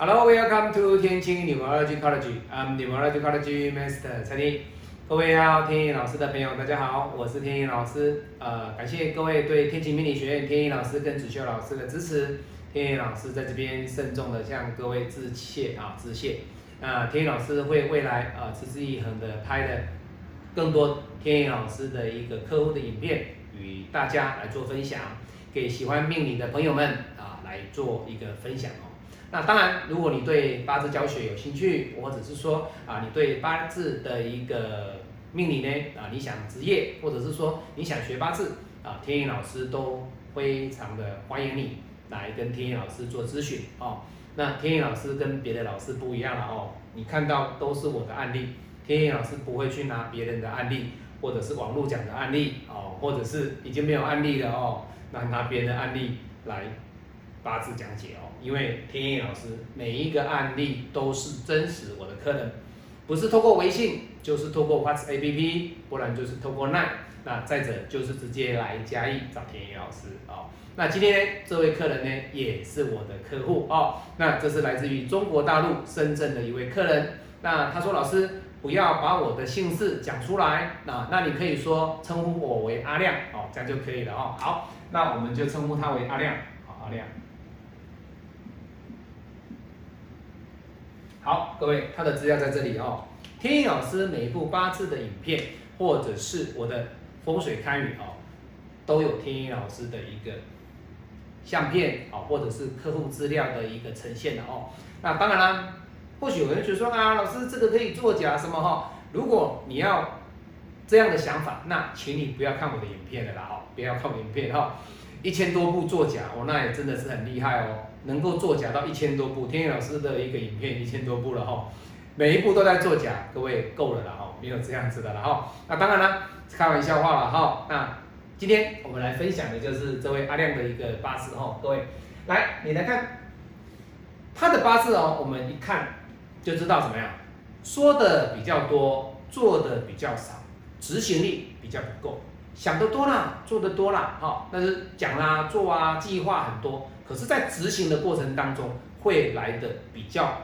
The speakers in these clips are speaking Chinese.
Hello, welcome to 天青 Neurology College. I'm Neurology College Master 陈毅。各位要天意老师的朋友，大家好，我是天意老师。呃，感谢各位对天晴命理学院天意老师跟子修老师的支持。天意老师在这边慎重的向各位致谢啊，致谢。那天意老师会未来啊持之以恒的拍的更多天意老师的一个客户的影片，与大家来做分享，给喜欢命理的朋友们啊来做一个分享哦。那当然，如果你对八字教学有兴趣，或者是说啊，你对八字的一个命理呢啊，你想职业，或者是说你想学八字啊，天意老师都非常的欢迎你来跟天意老师做咨询哦。那天意老师跟别的老师不一样了哦，你看到都是我的案例，天意老师不会去拿别人的案例，或者是网络讲的案例哦，或者是已经没有案例了哦，那拿别人的案例来。八字讲解哦，因为天意老师每一个案例都是真实，我的客人不是透过微信，就是透过 Whats A P P，不然就是透过 Line，那再者就是直接来嘉义找天意老师哦。那今天，这位客人呢也是我的客户哦，那这是来自于中国大陆深圳的一位客人，那他说老师不要把我的姓氏讲出来，那那你可以说称呼我为阿亮哦，这样就可以了哦。好，那我们就称呼他为阿亮，好阿亮。好，各位，他的资料在这里哦。天意老师每一部八字的影片，或者是我的风水堪舆哦，都有天意老师的一个相片哦，或者是客户资料的一个呈现的哦。那当然啦，或许有人觉得说啊，老师这个可以作假什么哈？如果你要这样的想法，那请你不要看我的影片了啦哦，不要看我影片哈。一千多部作假哦，那也真的是很厉害哦。能够作假到一千多部，天宇老师的一个影片一千多部了哈，每一部都在作假，各位够了了哈，没有这样子的了哈。那当然了，开玩笑话了哈。那今天我们来分享的就是这位阿亮的一个八字哈，各位来你来看他的八字哦，我们一看就知道怎么样，说的比较多，做的比较少，执行力比较不够，想得多了，做得多了哈，但是讲啊做啊计划很多。可是，在执行的过程当中，会来的比较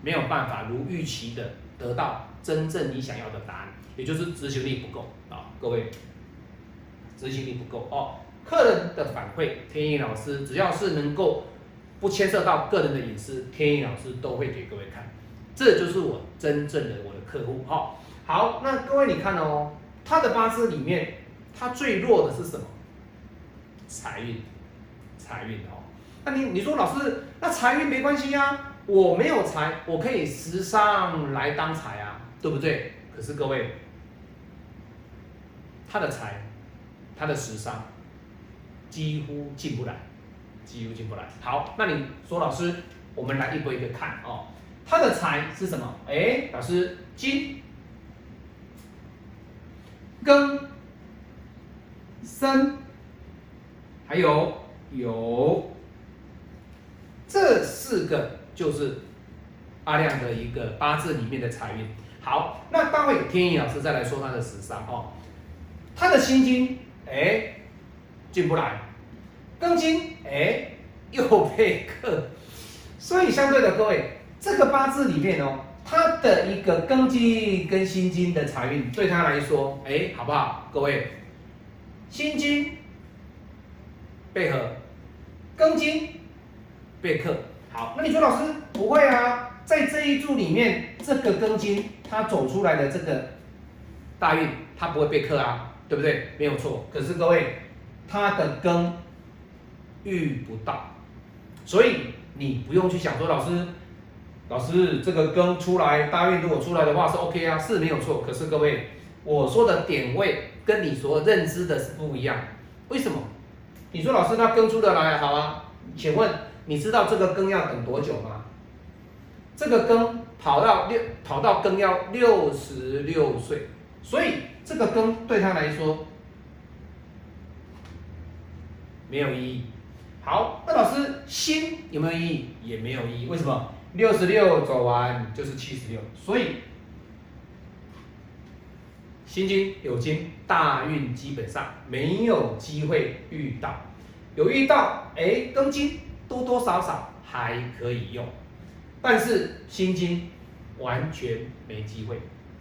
没有办法如预期的得到真正你想要的答案，也就是执行力不够啊，各位，执行力不够哦。客人的反馈，天意老师只要是能够不牵涉到个人的隐私，天意老师都会给各位看，这就是我真正的我的客户哈。好，那各位你看哦，他的八字里面，他最弱的是什么？财运。财运哦，那你你说老师，那财运没关系呀，我没有财，我可以时尚来当财啊，对不对？可是各位，他的财，他的时尚几乎进不来，几乎进不来。好，那你说老师，我们来一个一个看哦，他的财是什么？哎，老师金、庚、申，还有。有这四个就是阿亮的一个八字里面的财运。好，那待会天意老师再来说他的十三哦，他的心经哎进不来，庚金哎又被克，所以相对的各位，这个八字里面哦，他的一个庚金跟辛金的财运对他来说哎好不好？各位，心经。配合庚金被克，好，那你说老师不会啊，在这一柱里面，这个庚金它走出来的这个大运，它不会被克啊，对不对？没有错。可是各位，它的庚遇不到，所以你不用去想说老师，老师这个庚出来大运如果出来的话是 OK 啊，是没有错。可是各位，我说的点位跟你所认知的是不一样，为什么？你说老师，那庚出的来好啊？请问你知道这个庚要等多久吗？这个庚跑到六跑到庚要六十六岁，所以这个庚对他来说没有意义。好，那老师心有没有意义？也没有意义。为什么？六十六走完就是七十六，所以。心经有经，大运基本上没有机会遇到，有遇到，哎，庚金多多少少还可以用，但是心金完全没机会。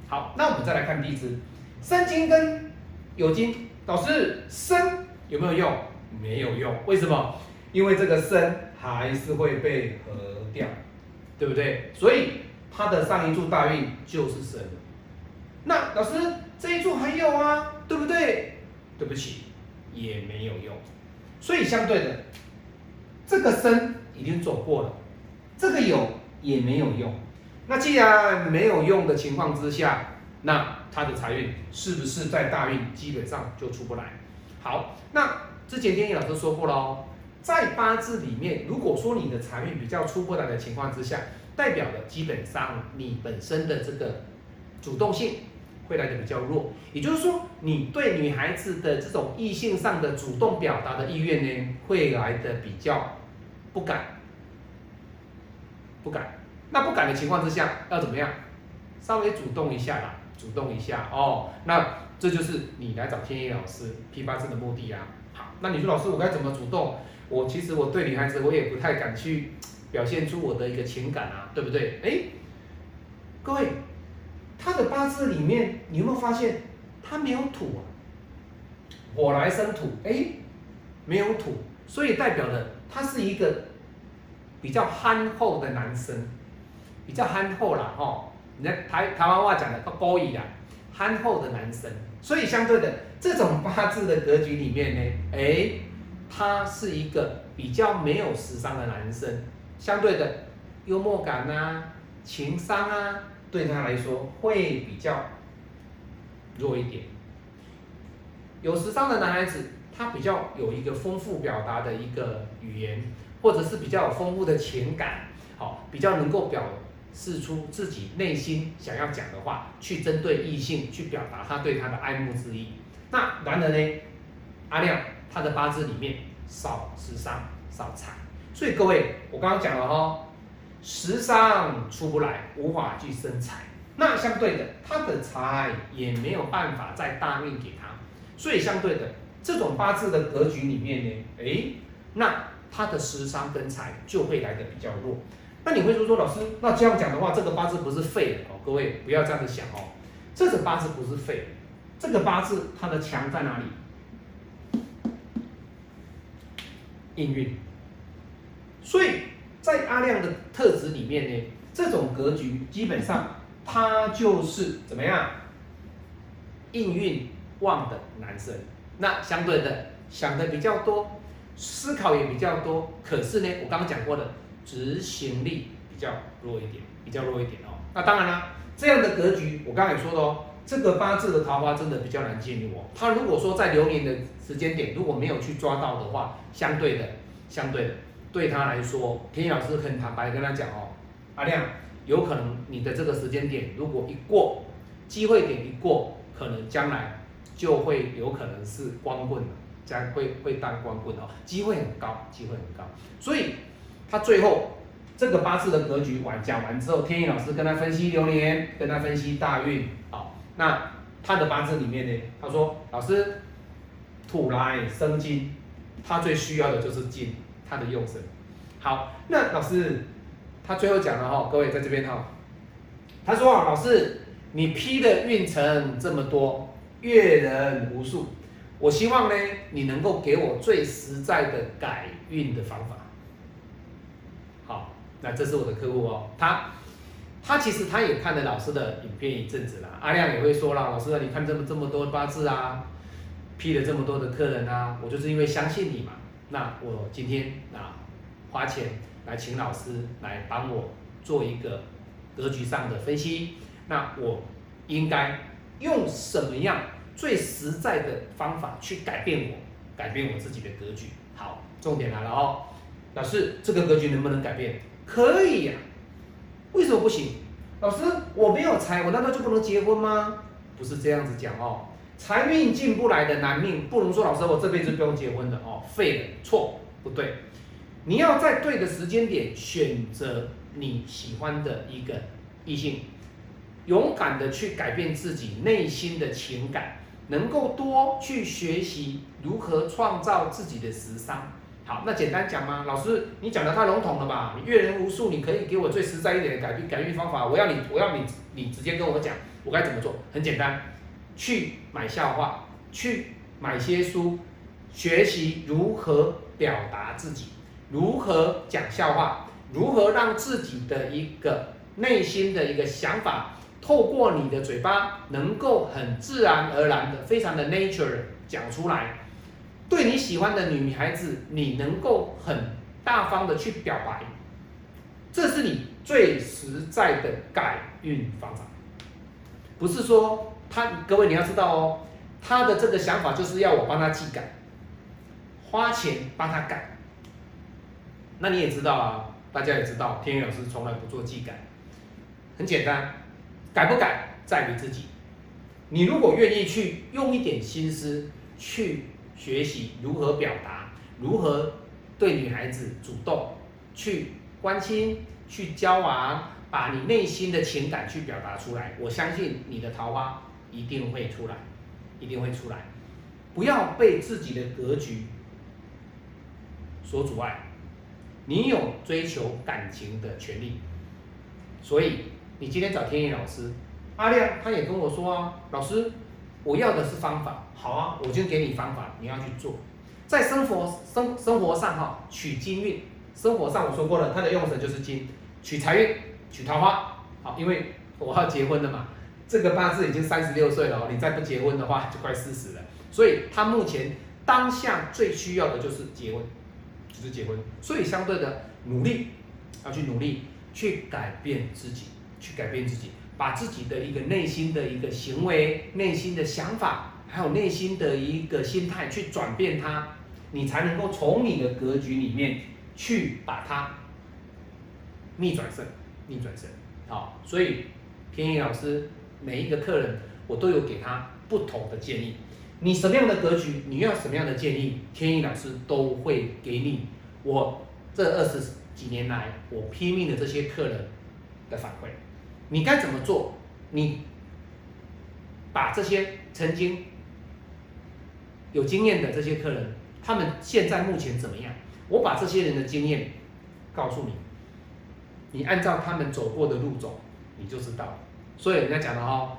好，那我们再来看地支，申金跟酉金，老师申有没有用？没有用，为什么？因为这个申还是会被合掉，对不对？所以他的上一柱大运就是生。那老师这一柱还有啊，对不对？对不起，也没有用。所以相对的，这个生已经走过了，这个有也没有用。那既然没有用的情况之下，那他的财运是不是在大运基本上就出不来？好，那之前天意老师说过了哦，在八字里面，如果说你的财运比较出不来的情况之下，代表的基本上你本身的这个主动性会来的比较弱，也就是说，你对女孩子的这种异性上的主动表达的意愿呢，会来的比较不敢，不敢。那不敢的情况之下，要怎么样？稍微主动一下啦，主动一下哦。那这就是你来找天意老师批八字的目的啊。好，那你说老师，我该怎么主动？我其实我对女孩子，我也不太敢去表现出我的一个情感啊，对不对？哎，各位，他的八字里面，你有没有发现他没有土啊？火来生土，哎，没有土，所以代表的他是一个比较憨厚的男生。比较憨厚啦，吼，你看台台湾话讲的高义啊，憨厚的男生，所以相对的这种八字的格局里面呢，哎，他是一个比较没有时尚的男生，相对的幽默感啊、情商啊，对他来说会比较弱一点。有时尚的男孩子，他比较有一个丰富表达的一个语言，或者是比较有丰富的情感，好，比较能够表。试出自己内心想要讲的话，去针对异性去表达他对他的爱慕之意。那男人呢？阿亮他的八字里面少食伤少财，所以各位我刚刚讲了哈，食伤出不来，无法去生财。那相对的，他的财也没有办法在大运给他，所以相对的这种八字的格局里面呢，哎，那他的食伤跟财就会来的比较弱。那你会说说老师，那这样讲的话，这个八字不是废了哦？各位不要这样子想哦，这个八字不是废，这个八字它的强在哪里？应运。所以在阿亮的特质里面呢，这种格局基本上他就是怎么样？应运旺的男生。那相对的想的比较多，思考也比较多，可是呢，我刚刚讲过的。执行力比较弱一点，比较弱一点哦。那当然了，这样的格局，我刚才也说的哦，这个八字的桃花真的比较难进入哦。他如果说在流年的时间点如果没有去抓到的话，相对的，相对的，对他来说，天老师很坦白跟他讲哦，阿亮，有可能你的这个时间点如果一过，机会点一过，可能将来就会有可能是光棍了，将会会当光棍哦，机会很高，机会很高，所以。他最后这个八字的格局完讲完之后，天意老师跟他分析流年，跟他分析大运，好，那他的八字里面呢，他说老师土来生金，他最需要的就是金，他的用神。好，那老师他最后讲了哈，各位在这边哈，他说啊，老师你批的运程这么多，阅人无数，我希望呢你能够给我最实在的改运的方法。那这是我的客户哦，他他其实他也看了老师的影片一阵子了，阿亮也会说了，老师你看这么这么多八字啊，批了这么多的客人啊，我就是因为相信你嘛，那我今天啊花钱来请老师来帮我做一个格局上的分析，那我应该用什么样最实在的方法去改变我，改变我自己的格局？好，重点来了哦，老师这个格局能不能改变？可以呀，为什么不行？老师，我没有财，我难道就不能结婚吗？不是这样子讲哦，财运进不来的男命，不能说老师我这辈子不用结婚的哦，废了，错，不对，你要在对的时间点选择你喜欢的一个异性，勇敢的去改变自己内心的情感，能够多去学习如何创造自己的时尚。好，那简单讲吗？老师，你讲的太笼统了吧？你阅人无数，你可以给我最实在一点的改变改变方法。我要你，我要你，你直接跟我讲，我该怎么做？很简单，去买笑话，去买些书，学习如何表达自己，如何讲笑话，如何让自己的一个内心的一个想法，透过你的嘴巴，能够很自然而然的，非常的 nature 讲出来。对你喜欢的女孩子，你能够很大方的去表白，这是你最实在的改运方法。不是说他，各位你要知道哦，他的这个想法就是要我帮他寄改，花钱帮他改。那你也知道啊，大家也知道，天宇老师从来不做寄改，很简单，改不改在于自己。你如果愿意去用一点心思去。学习如何表达，如何对女孩子主动去关心、去交往，把你内心的情感去表达出来。我相信你的桃花一定会出来，一定会出来。不要被自己的格局所阻碍。你有追求感情的权利，所以你今天找天意老师，阿亮他也跟我说啊，老师。我要的是方法，好啊，我就给你方法，你要去做。在生活生生活上哈，取金运。生活上我说过了，它的用神就是金，取财运，取桃花。好，因为我要结婚了嘛，这个八字已经三十六岁了，你再不结婚的话就快四十了。所以他目前当下最需要的就是结婚，就是结婚。所以相对的努力，要去努力去改变自己，去改变自己。把自己的一个内心的一个行为、内心的想法，还有内心的一个心态去转变它，你才能够从你的格局里面去把它逆转胜、逆转胜。好，所以天意老师每一个客人，我都有给他不同的建议。你什么样的格局，你要什么样的建议，天意老师都会给你。我这二十几年来，我拼命的这些客人的反馈。你该怎么做？你把这些曾经有经验的这些客人，他们现在目前怎么样？我把这些人的经验告诉你，你按照他们走过的路走，你就知道。所以人家讲的哦，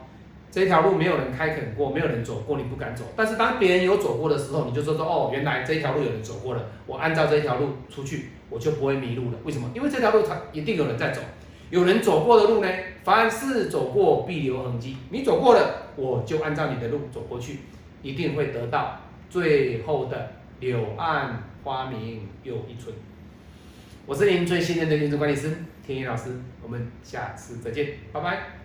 这条路没有人开垦过，没有人走过，你不敢走。但是当别人有走过的时候，你就说说哦，原来这条路有人走过了，我按照这条路出去，我就不会迷路了。为什么？因为这条路它一定有人在走。有人走过的路呢？凡是走过必留痕迹。你走过了，我就按照你的路走过去，一定会得到最后的柳暗花明又一村。我是您最信任的运势管理师天一老师，我们下次再见，拜拜。